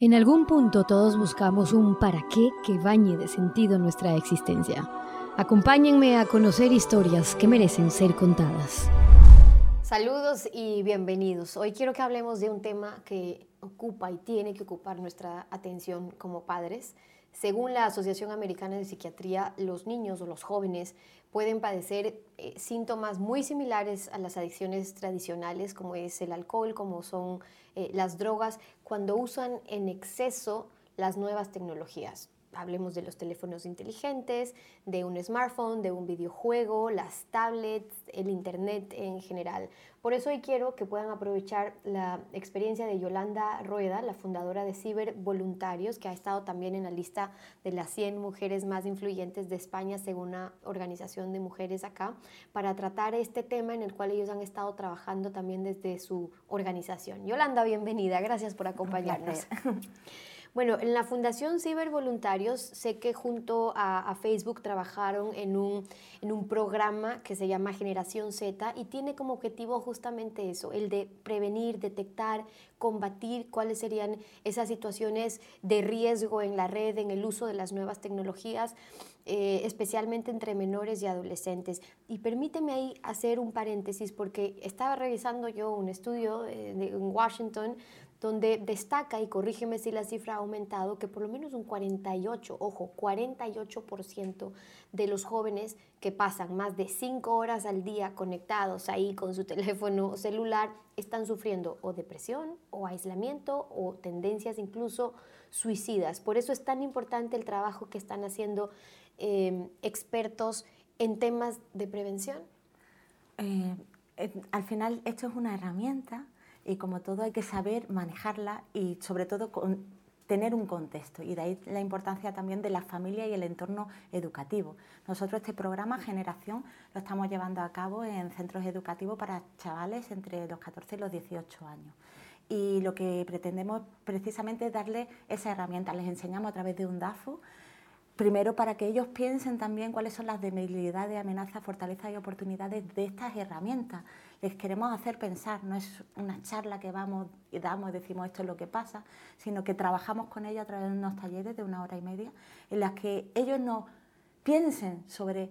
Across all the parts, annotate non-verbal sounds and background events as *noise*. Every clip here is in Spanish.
En algún punto todos buscamos un para qué que bañe de sentido nuestra existencia. Acompáñenme a conocer historias que merecen ser contadas. Saludos y bienvenidos. Hoy quiero que hablemos de un tema que ocupa y tiene que ocupar nuestra atención como padres. Según la Asociación Americana de Psiquiatría, los niños o los jóvenes pueden padecer eh, síntomas muy similares a las adicciones tradicionales, como es el alcohol, como son eh, las drogas, cuando usan en exceso las nuevas tecnologías. Hablemos de los teléfonos inteligentes, de un smartphone, de un videojuego, las tablets, el Internet en general. Por eso hoy quiero que puedan aprovechar la experiencia de Yolanda Rueda, la fundadora de Ciber Voluntarios, que ha estado también en la lista de las 100 mujeres más influyentes de España, según una organización de mujeres acá, para tratar este tema en el cual ellos han estado trabajando también desde su organización. Yolanda, bienvenida. Gracias por acompañarnos. *laughs* Bueno, en la Fundación Cibervoluntarios sé que junto a, Facebook trabajaron en un, en un programa que se llama Generación Z y tiene como objetivo justamente eso, el de prevenir, detectar, combatir cuáles serían esas situaciones de riesgo en la red, en el uso de las nuevas tecnologías. Eh, especialmente entre menores y adolescentes. Y permíteme ahí hacer un paréntesis porque estaba revisando yo un estudio eh, en Washington donde destaca, y corrígeme si la cifra ha aumentado, que por lo menos un 48, ojo, 48% de los jóvenes que pasan más de 5 horas al día conectados ahí con su *laughs* teléfono celular están sufriendo o depresión o aislamiento o tendencias incluso suicidas. Por eso es tan importante el trabajo que están haciendo em, expertos en temas de prevención. Eh, al final esto es una herramienta y como todo hay que saber manejarla y sobre todo tener un contexto y de ahí la importancia también de la familia y el entorno educativo. Nosotros este programa Generación lo estamos llevando a cabo en centros educativos para chavales entre los 14 y los 18 años. Y lo que pretendemos precisamente es darle esa herramienta. Les enseñamos a través de un DAFO Primero, para que ellos piensen también cuáles son las debilidades, amenazas, fortalezas y oportunidades de estas herramientas. Les queremos hacer pensar, no es una charla que vamos y damos y decimos esto es lo que pasa, sino que trabajamos con ellos a través de unos talleres de una hora y media en las que ellos nos piensen sobre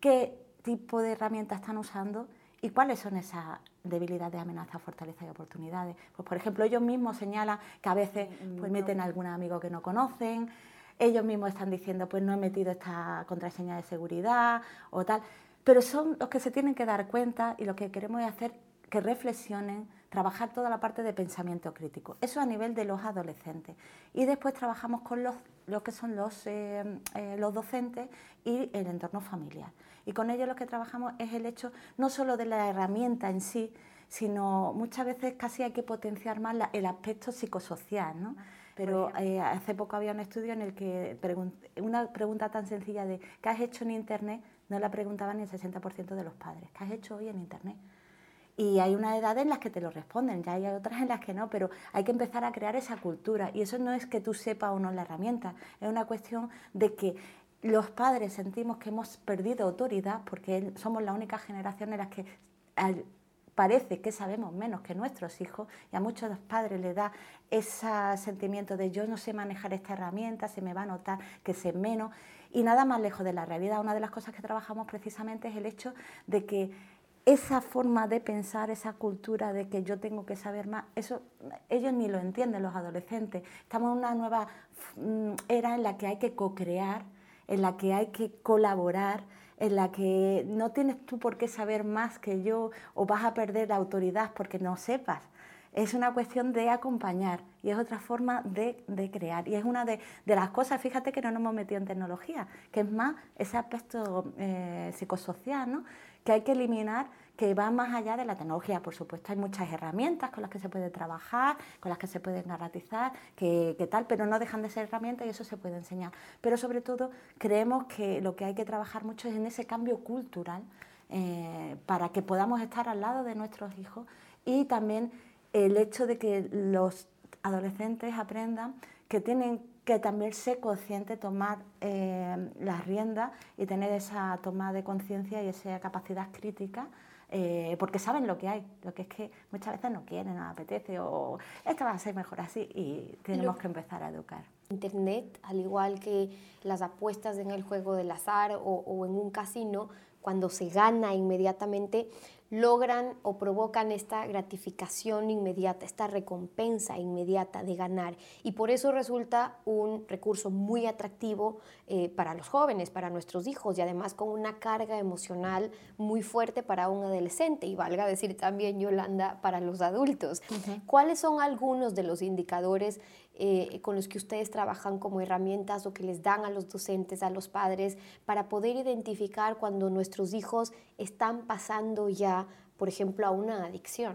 qué tipo de herramientas están usando y cuáles son esas debilidades, amenazas, fortalezas y oportunidades. Pues, por ejemplo, ellos mismos señalan que a veces pues, meten a algún amigo que no conocen, ellos mismos están diciendo, pues no he metido esta contraseña de seguridad o tal, pero son los que se tienen que dar cuenta y lo que queremos es hacer que reflexionen, trabajar toda la parte de pensamiento crítico. Eso a nivel de los adolescentes. Y después trabajamos con los, que son los, eh, eh, los docentes y el entorno familiar. Y con ellos lo que trabajamos es el hecho no solo de la herramienta en sí, sino muchas veces casi hay que potenciar más el aspecto psicosocial. ¿no? Pero eh, hace poco había un estudio en el que una pregunta tan sencilla de ¿qué has hecho en Internet? No la preguntaban ni el 60% de los padres. ¿Qué has hecho hoy en Internet? Y hay una edad en las que te lo responden, ya hay otras en las que no, pero hay que empezar a crear esa cultura. Y eso no es que tú sepas o no la herramienta, es una cuestión de que los padres sentimos que hemos perdido autoridad porque somos la única generación en la que parece que sabemos menos que nuestros hijos y a muchos padres les da ese sentimiento de yo no sé manejar esta herramienta, se me va a notar que sé menos y nada más lejos de la realidad. Una de las cosas que trabajamos precisamente es el hecho de que esa forma de pensar, esa cultura de que yo tengo que saber más, eso ellos ni lo entienden los adolescentes. Estamos en una nueva mm, era en la que hay que co-crear, en la que hay que colaborar, en la que no tienes tú por qué saber más que yo o vas a perder la autoridad porque no sepas. Es una cuestión de acompañar y es otra forma de, crear. Y es una de, las cosas, fíjate que no nos hemos metido en tecnología, que es más ese aspecto eh, psicosocial, ¿no? que hay que eliminar que va más allá de la tecnología. Por supuesto, hay muchas herramientas con las que se puede trabajar, con las que se pueden garantizar, que, tal, pero no dejan de ser herramientas y eso se puede enseñar. Pero sobre todo, creemos que lo que hay que trabajar mucho es en ese cambio cultural eh, para que podamos estar al lado de nuestros hijos y también el hecho de que los adolescentes aprendan que tienen que también ser conscientes, tomar eh, las riendas y tener esa toma de conciencia y esa capacidad crítica eh, porque saben lo que hay, lo que es que muchas veces no quieren, no apetece o esto va a ser mejor así y tenemos que empezar a educar. Internet, al igual que las apuestas en el juego del azar o, o en un casino, cuando se gana inmediatamente, logran o provocan esta gratificación inmediata, esta recompensa inmediata de ganar. Y por eso resulta un recurso muy atractivo eh, para los jóvenes, para nuestros hijos y además con una carga emocional muy fuerte para un adolescente y valga decir también, Yolanda, para los adultos. ¿Cuáles son algunos de los indicadores eh, con los que ustedes trabajan como herramientas o que les dan a los docentes, a los padres, para poder identificar cuando nuestros hijos están pasando ya, por ejemplo, a una adicción?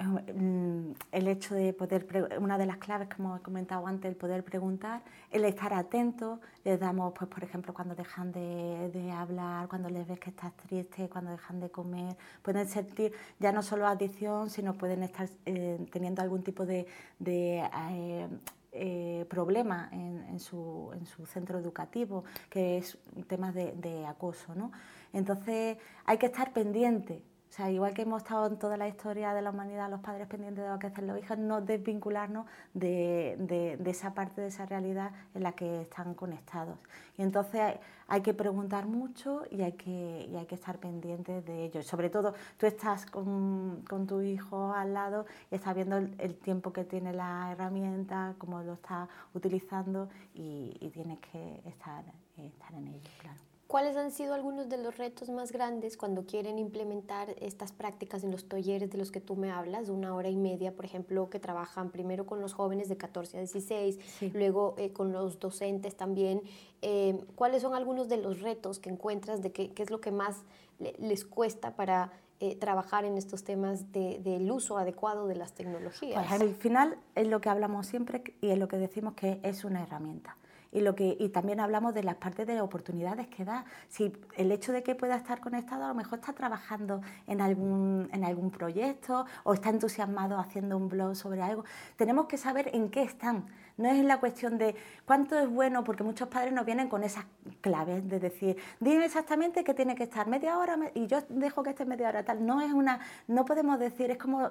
Mm, el hecho de poder, una de las claves, como he comentado antes, el poder preguntar, el estar atento, les damos, pues por ejemplo, cuando dejan de, hablar, cuando les ves que estás triste, cuando dejan de comer, pueden sentir ya no solo adicción, sino pueden estar eh, teniendo algún tipo de, eh, eh, problema en, su, centro educativo, que es temas de, de acoso. ¿no? Entonces hay que estar pendiente o sea, igual que hemos estado en toda la historia de la humanidad, los padres pendientes de lo que hacen los hijos, no desvincularnos de, esa parte de esa realidad en la que están conectados. Y entonces hay, que preguntar mucho y hay que, hay que estar pendientes de ello. sobre todo, tú estás con, tu hijo al lado y estás viendo el, tiempo que tiene la herramienta, cómo lo está utilizando y, tienes que estar, estar en ello, claro. ¿Cuáles han sido algunos de los retos más grandes cuando quieren implementar estas prácticas en los talleres de los que tú me hablas, una hora y media, por ejemplo, que trabajan primero con los jóvenes de 14 a 16, luego eh, con los docentes también? Eh, ¿Cuáles son algunos de los retos que encuentras de qué, es lo que más les cuesta para eh, trabajar en estos temas del uso adecuado de las tecnologías? Pues al final es lo que hablamos siempre y es lo que decimos que es una herramienta y, lo que, y también hablamos de las partes de oportunidades que da. Si el hecho de que pueda estar conectado, a lo mejor está trabajando en algún, en algún proyecto o está entusiasmado haciendo un blog sobre algo, tenemos que saber en qué están. No es la cuestión de cuánto es bueno, porque muchos padres nos vienen con esas claves de decir, dime exactamente que tiene que estar media hora y yo dejo que esté media hora tal. No es una, no podemos decir, es como,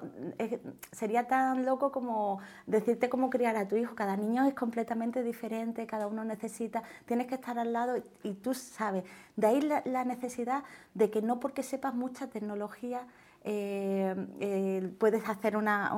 sería tan loco como decirte cómo criar a tu hijo. Cada niño es completamente diferente, cada uno necesita, tienes que estar al lado y, tú sabes. De ahí la, necesidad de que no porque sepas mucha tecnología eh, eh, puedes hacer una,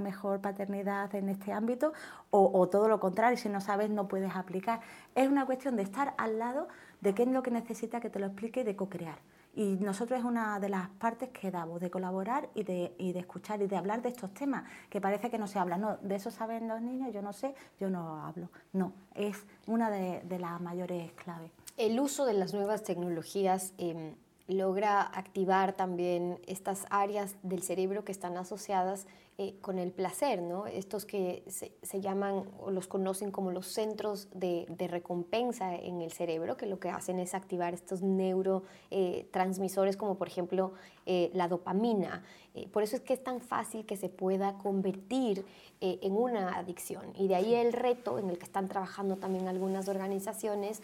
mejor paternidad en este ámbito o, todo lo contrario, si no sabes no puedes aplicar. Es una cuestión de estar al lado de qué es lo que necesita que te lo explique y de co-crear. Y nosotros es una de las partes que damos, de colaborar y de, y de escuchar y de hablar de estos temas, que parece que no se habla. No, de eso saben los niños, yo no sé, yo no hablo. No, es una de, las mayores claves. El uso de las nuevas tecnologías em, logra activar también estas áreas del cerebro que están asociadas eh, con el placer, ¿no? Estos que se, llaman o los conocen como los centros de, recompensa en el cerebro, que lo que hacen es activar estos neurotransmisores como por ejemplo eh, la dopamina. Eh, por eso es que es tan fácil que se pueda convertir en una adicción. Y de ahí el reto en el que están trabajando también algunas organizaciones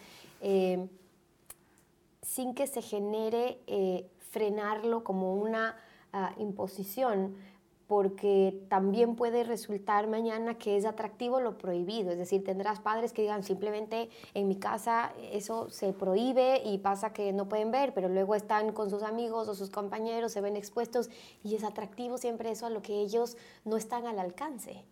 sin que se genere frenarlo como una ah, imposición porque también puede resultar mañana que es atractivo lo prohibido, es decir, tendrás padres que digan simplemente en mi casa eso se prohíbe y pasa que no pueden ver, pero luego están con sus amigos o sus compañeros, se ven expuestos y es atractivo siempre eso a lo que ellos no están al alcance.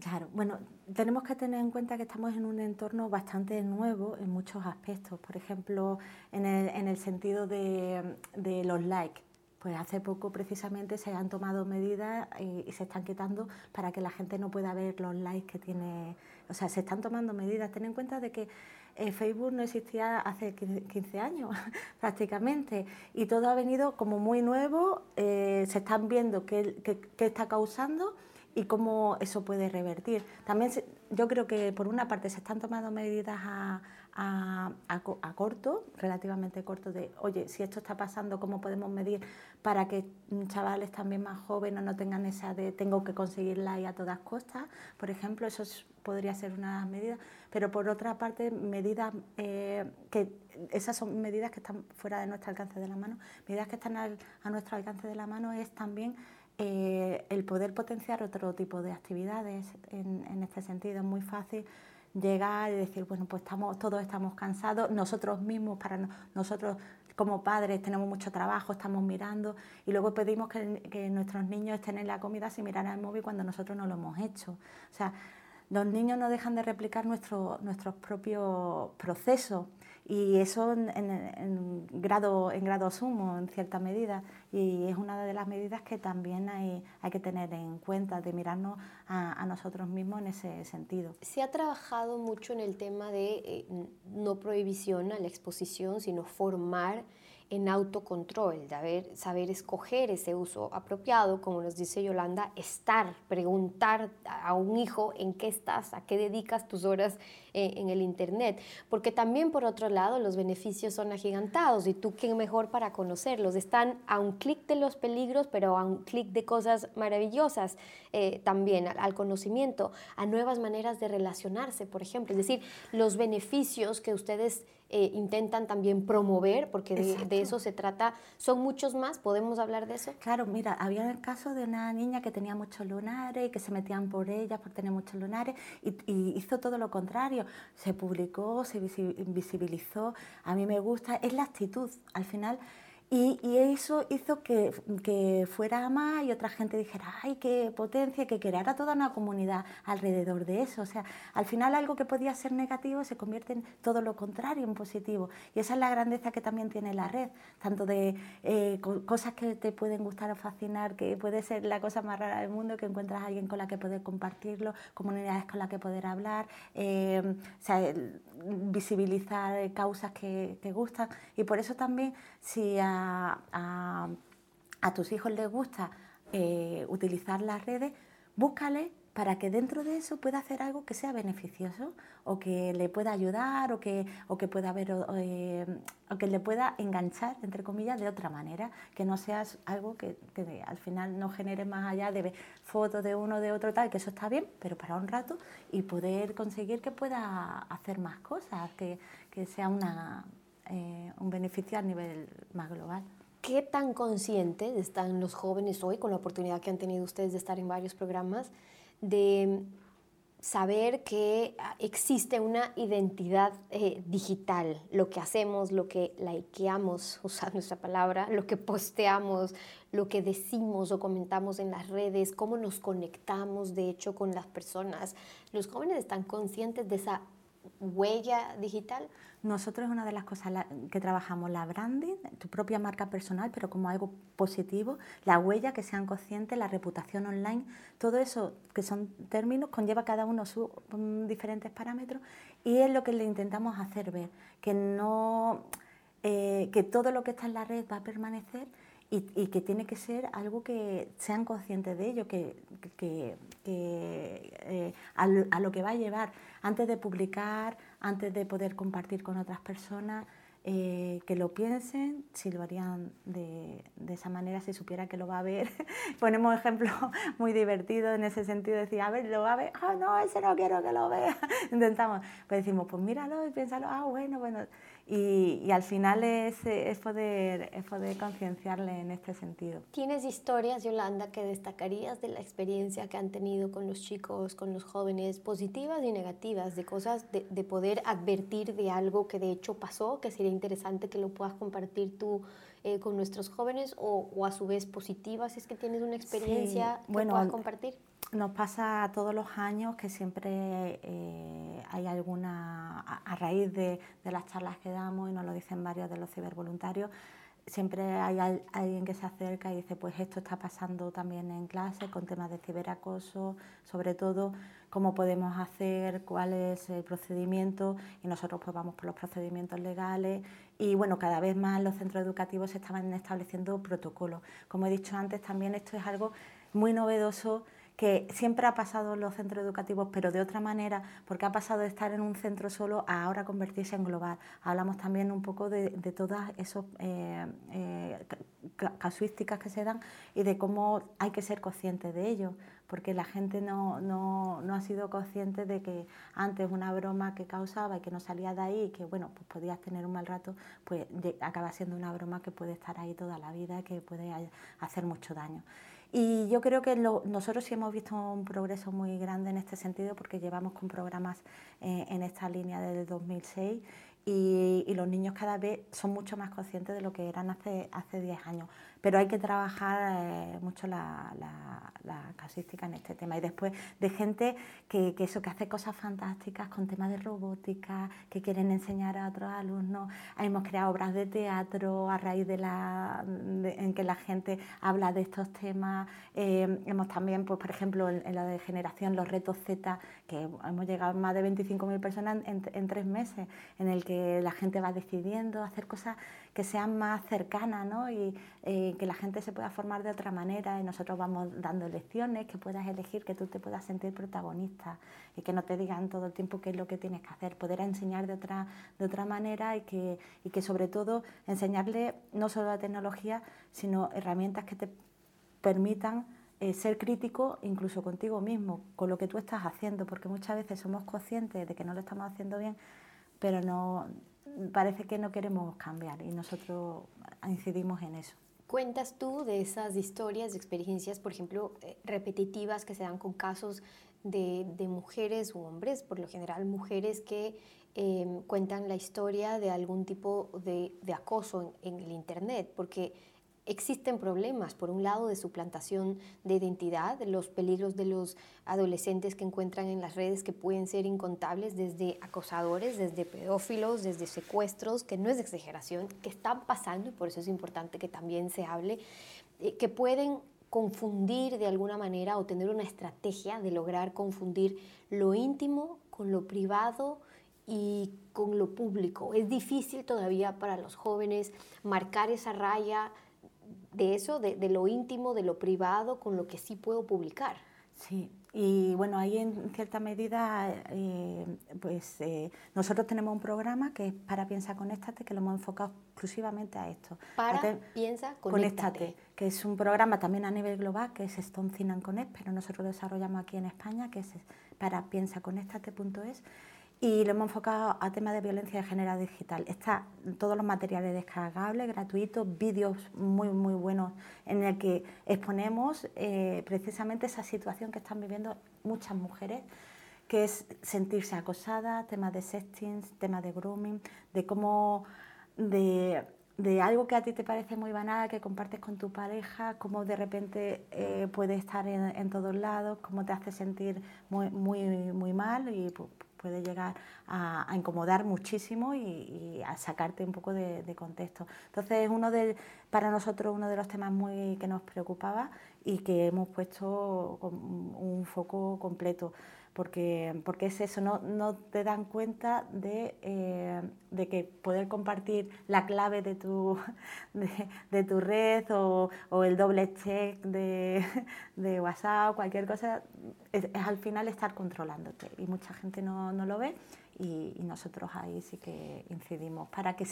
Claro, bueno, tenemos que tener en cuenta que estamos en un entorno bastante nuevo en muchos aspectos, por ejemplo, en el, sentido de, los likes pues hace poco precisamente se han tomado medidas y, se están quitando para que la gente no pueda ver los likes que tiene. O sea, se están tomando medidas. Ten en cuenta de que eh, Facebook no existía hace 15 años *laughs* prácticamente y todo ha venido como muy nuevo, eh, se están viendo qué está causando y cómo eso puede revertir. También yo creo que por una parte se están tomando medidas a, a, corto, relativamente corto, de, oye, si esto está pasando, ¿cómo podemos medir para que chavales también más jóvenes no tengan esa de tengo que conseguirla y a todas costas? Por ejemplo, eso podría ser una medida, pero por otra parte, medidas eh, que esas son medidas que están fuera de nuestro alcance de la mano, medidas que están a nuestro alcance de la mano es también eh, el poder potenciar otro tipo de actividades en, este sentido. Es muy fácil llegar y decir, bueno, pues estamos, todos estamos cansados, nosotros mismos, para nosotros como padres tenemos mucho trabajo, estamos mirando y luego pedimos que, nuestros niños estén en la comida sin mirar al móvil cuando nosotros no lo hemos hecho. O sea, los niños no dejan de replicar nuestro, nuestros propios procesos y eso en, grado, en grado sumo, en cierta medida, y es una de las medidas que también hay, hay que tener en cuenta, de mirarnos a, nosotros mismos en ese sentido. Se ha trabajado mucho en el tema de eh, no prohibición a la exposición, sino formar en autocontrol, de saber escoger ese uso apropiado, como nos dice Yolanda, estar, preguntar a un hijo en qué estás, a qué dedicas tus horas eh, en el Internet, porque también por otro lado los beneficios son agigantados y tú quién mejor para conocerlos. Están a un clic de los peligros, pero a un clic de cosas maravillosas eh, también, al, conocimiento, a nuevas maneras de relacionarse, por ejemplo. Es decir, los beneficios que ustedes eh, intentan también promover, porque de, eso se trata, son muchos más, ¿podemos hablar de eso? Claro, mira, había el caso de una niña que tenía muchos lunares y que se metían por ella por tener muchos lunares y, y hizo todo lo contrario, se publicó, se visibilizó, a mí me gusta, es la actitud, al final y, eso hizo que, que, fuera más y otra gente dijera, ay, qué potencia, que creara toda una comunidad alrededor de eso. O sea, al final algo que podía ser negativo se convierte en todo lo contrario, en positivo. Y esa es la grandeza que también tiene la red, tanto de eh, cosas que te pueden gustar o fascinar, que puede ser la cosa más rara del mundo, que encuentras a alguien con la que poder compartirlo, comunidades con las que poder hablar, eh, o sea, visibilizar causas que te gustan. Y por eso también, si a, tus hijos les gusta eh, utilizar las redes, búscale para que dentro de eso pueda hacer algo que sea beneficioso o que le pueda ayudar o que, o que pueda eh, o que le pueda enganchar, entre comillas, de otra manera, que no sea algo que, al final no genere más allá de fotos de uno, de otro, tal, que eso está bien, pero para un rato y poder conseguir que pueda hacer más cosas, que, que sea una, eh, un beneficio a nivel más global. ¿Qué tan conscientes están los jóvenes hoy, con la oportunidad que han tenido ustedes de estar en varios programas, de saber que existe una identidad eh, digital, lo que hacemos, lo que likeamos, *laughs* usando nuestra palabra, lo que posteamos, lo que decimos o comentamos en las redes, cómo nos conectamos de hecho con las personas. ¿Los jóvenes están conscientes de esa huella digital? Nosotros es una de las cosas que trabajamos, la branding, tu propia marca personal, pero como algo positivo, la huella, que sean conscientes, la reputación online, todo eso que son términos conlleva cada uno sus mm, diferentes parámetros y es lo que le intentamos hacer ver, que no, eh, que todo lo que está en la red va a permanecer y, que tiene que ser algo que sean conscientes de ello, que, eh, a, lo que va a llevar antes de publicar, antes de poder compartir con otras personas, eh, que lo piensen, si lo harían de, esa manera, si supiera que lo va a ver. *laughs* Ponemos ejemplos *laughs* muy divertidos en ese sentido, decir, a ver, lo va a ver, ah, no, ese no quiero que lo vea. *laughs* Intentamos, pues decimos, pues míralo y piénsalo, ah, bueno, bueno. Y, al final es, es poder, es poder concienciarle en este sentido. ¿Tienes historias, Yolanda, que destacarías de la experiencia que han tenido con los chicos, con los jóvenes, positivas y negativas, de cosas, de, de poder advertir de algo que de hecho pasó, que sería interesante que lo puedas compartir tú eh, con nuestros jóvenes o, o, a su vez positivas, si es que tienes una experiencia que bueno, puedas compartir? Nos pasa todos los años que siempre eh, hay alguna, a, raíz de, las charlas que damos, y nos lo dicen varios de los cibervoluntarios, siempre hay alguien que se acerca y dice, pues esto está pasando también en clase con temas de ciberacoso, sobre todo cómo podemos hacer, cuál es el procedimiento y nosotros pues vamos por los procedimientos legales y bueno, cada vez más los centros educativos se estaban estableciendo protocolos. Como he dicho antes, también esto es algo muy novedoso que siempre ha pasado en los centros educativos, pero de otra manera, porque ha pasado de estar en un centro solo a ahora convertirse en global. Hablamos también un poco de, todas esas eh, eh, casuísticas que se dan y de cómo hay que ser conscientes de ello porque la gente no, no, no, ha sido consciente de que antes una broma que causaba y que no salía de ahí, que bueno, pues podías tener un mal rato, pues acaba siendo una broma que puede estar ahí toda la vida, que puede hacer mucho daño. Y yo creo que nosotros sí hemos visto un progreso muy grande en este sentido porque llevamos con programas eh, en esta línea desde 2006 y, y, los niños cada vez son mucho más conscientes de lo que eran hace, hace 10 años pero hay que trabajar eh, mucho la, casística en este tema. Y después de gente que, eso, que hace cosas fantásticas con temas de robótica, que quieren enseñar a otros alumnos. Hemos creado obras de teatro a raíz de la en que la gente habla de estos temas. Eh, hemos también, pues, por ejemplo, en, la de generación, los retos Z, que hemos llegado a más de 25.000 personas en, en tres meses, en el que la gente va decidiendo hacer cosas que sean más cercanas ¿no? y eh, que la gente se pueda formar de otra manera y nosotros vamos dando lecciones, que puedas elegir, que tú te puedas sentir protagonista y que no te digan todo el tiempo qué es lo que tienes que hacer, poder enseñar de otra, de otra manera y que, y que sobre todo enseñarle no solo la tecnología, sino herramientas que te permitan eh, ser crítico incluso contigo mismo, con lo que tú estás haciendo, porque muchas veces somos conscientes de que no lo estamos haciendo bien, pero no, parece que no queremos cambiar y nosotros incidimos en eso. Cuentas tú de esas historias, de experiencias, por ejemplo, eh, repetitivas que se dan con casos de, mujeres u hombres, por lo general mujeres que em, cuentan la historia de algún tipo de, acoso en, en, el Internet, porque existen problemas, por un lado, de suplantación de identidad, los peligros de los adolescentes que encuentran en las redes que pueden ser incontables, desde acosadores, desde pedófilos, desde secuestros, que no es exageración, que están pasando y por eso es importante que también se hable, eh, que pueden confundir de alguna manera o tener una estrategia de lograr confundir lo íntimo con lo privado y con lo público. Es difícil todavía para los jóvenes marcar esa raya de eso, de, lo íntimo, de lo privado, con lo que sí puedo publicar. Sí, y bueno, ahí en cierta medida, eh, pues eh, nosotros tenemos un programa que es Para Piensa Conéctate, que lo hemos enfocado exclusivamente a esto. Para Piensa Conéctate. Que es un programa también a nivel global, que es Stone Connect, pero nosotros lo desarrollamos aquí en España, que es para piensaconéctate.es y lo hemos enfocado a temas de violencia de género digital. Está todos los materiales descargables, gratuitos, vídeos muy, muy buenos en el que exponemos eh, precisamente esa situación que están viviendo muchas mujeres, que es sentirse acosada, temas de sexting, temas de grooming, de cómo... De, de algo que a ti te parece muy banal, que compartes con tu pareja, cómo de repente eh, puede estar en, todos lados, cómo te hace sentir muy, muy, muy mal y puede llegar a, incomodar muchísimo y, a sacarte un poco de, contexto. Entonces es uno de, para nosotros uno de los temas muy que nos preocupaba y que hemos puesto un foco completo porque, porque es eso, no, no te dan cuenta de, eh, de, que poder compartir la clave de tu, *laughs* de, tu red o, o, el doble check de, *laughs* de WhatsApp, cualquier cosa, es, al final estar controlándote y mucha gente no, no lo ve y, nosotros ahí sí que incidimos para que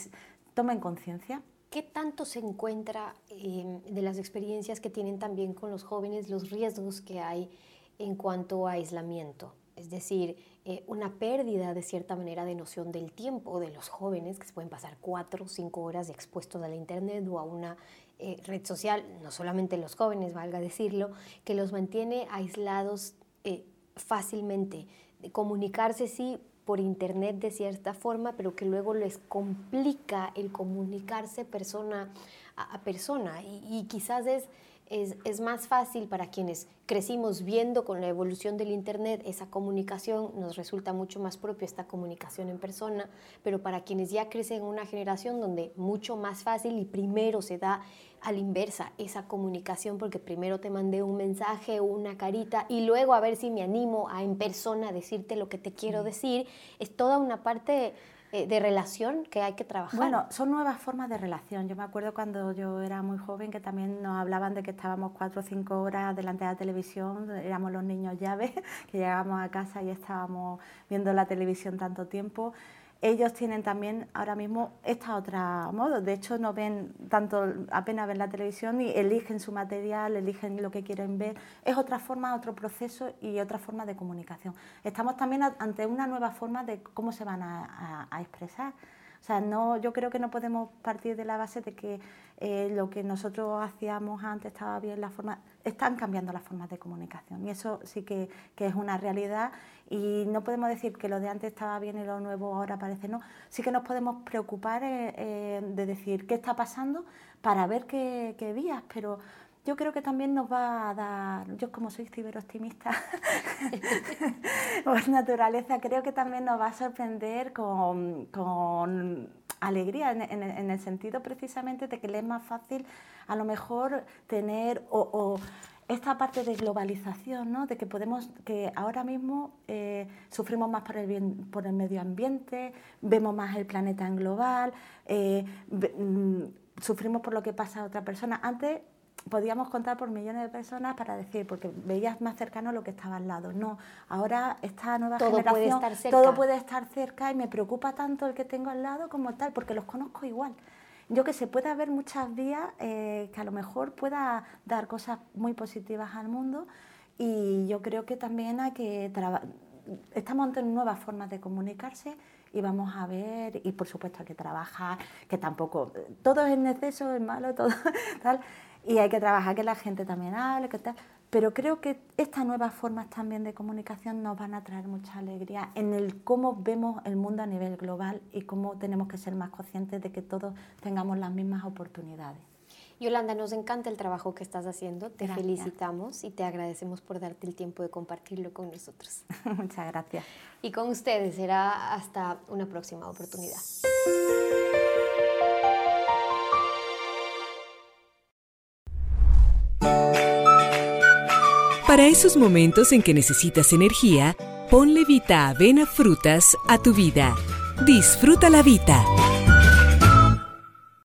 tomen conciencia. ¿Qué tanto se encuentra eh, de las experiencias que tienen también con los jóvenes, los riesgos que hay? En cuanto a aislamiento, es decir, eh, una pérdida de cierta manera de noción del tiempo de los jóvenes que se pueden pasar cuatro o cinco horas expuestos a la internet o a una eh, red social, no solamente los jóvenes, valga decirlo, que los mantiene aislados eh, fácilmente, comunicarse sí por internet de cierta forma, pero que luego les complica el comunicarse persona a, persona. Y quizás es es, más fácil para quienes crecimos viendo con la evolución del Internet esa comunicación, nos resulta mucho más propia esta comunicación en persona, pero para quienes ya crecen en una generación donde mucho más fácil y primero se da a la inversa esa comunicación porque primero te mandé un mensaje o una carita y luego a ver si me animo a en persona decirte lo que te quiero decir, es toda una parte eh, de relación que hay que trabajar. Bueno, son nuevas formas de relación. Yo me acuerdo cuando yo era muy joven que también nos hablaban de que estábamos cuatro o cinco horas delante de la televisión, éramos los niños llaves, *laughs* que llegábamos a casa y estábamos viendo la televisión tanto tiempo ellos tienen también ahora mismo esta otra modo. De hecho, no ven tanto, apenas ven la televisión y eligen su material, eligen lo que quieren ver. Es otra forma, otro proceso y otra forma de comunicación. Estamos también ante una nueva forma de cómo se van a, expresar. O sea, no, yo creo que no podemos partir de la base de que eh, lo que nosotros hacíamos antes estaba bien, la forma, están cambiando las formas de comunicación y eso sí que, que, es una realidad y no podemos decir que lo de antes estaba bien y lo nuevo ahora parece no, sí que nos podemos preocupar eh, eh, de decir qué está pasando para ver qué, qué vías, pero yo creo que también nos va a dar, yo como soy ciberoptimista *laughs* por naturaleza, creo que también nos va a sorprender con, con alegría, en, el sentido precisamente de que le es más fácil a lo mejor tener o, esta parte de globalización, ¿no? de que podemos, que ahora mismo eh, sufrimos más por el, bien, por el medio ambiente, vemos más el planeta en global, eh, mm, sufrimos por lo que pasa a otra persona. Antes podíamos contar por millones de personas para decir, porque veías más cercano lo que estaba al lado. No, ahora esta nueva todo generación, puede estar cerca. todo puede estar cerca y me preocupa tanto el que tengo al lado como tal, porque los conozco igual. Yo que sé, puede haber muchas vías eh, que a lo mejor pueda dar cosas muy positivas al mundo y yo creo que también hay que estamos ante nuevas formas de comunicarse y vamos a ver, y por supuesto hay que trabajar, que tampoco, todo es neceso, es malo, *laughs* todo tal, y hay que trabajar que la gente también hable, que tal. Pero creo que estas nuevas formas también de comunicación nos van a traer mucha alegría en el cómo vemos el mundo a nivel global y cómo tenemos que ser más conscientes de que todos tengamos las mismas oportunidades. Yolanda, nos encanta el trabajo que estás haciendo, te felicitamos y te agradecemos por darte el tiempo de compartirlo con nosotros. *laughs* Muchas gracias. Y con ustedes será hasta una próxima oportunidad. Para esos momentos en que necesitas energía, ponle Vita Avena Frutas a tu vida. Disfruta la vida.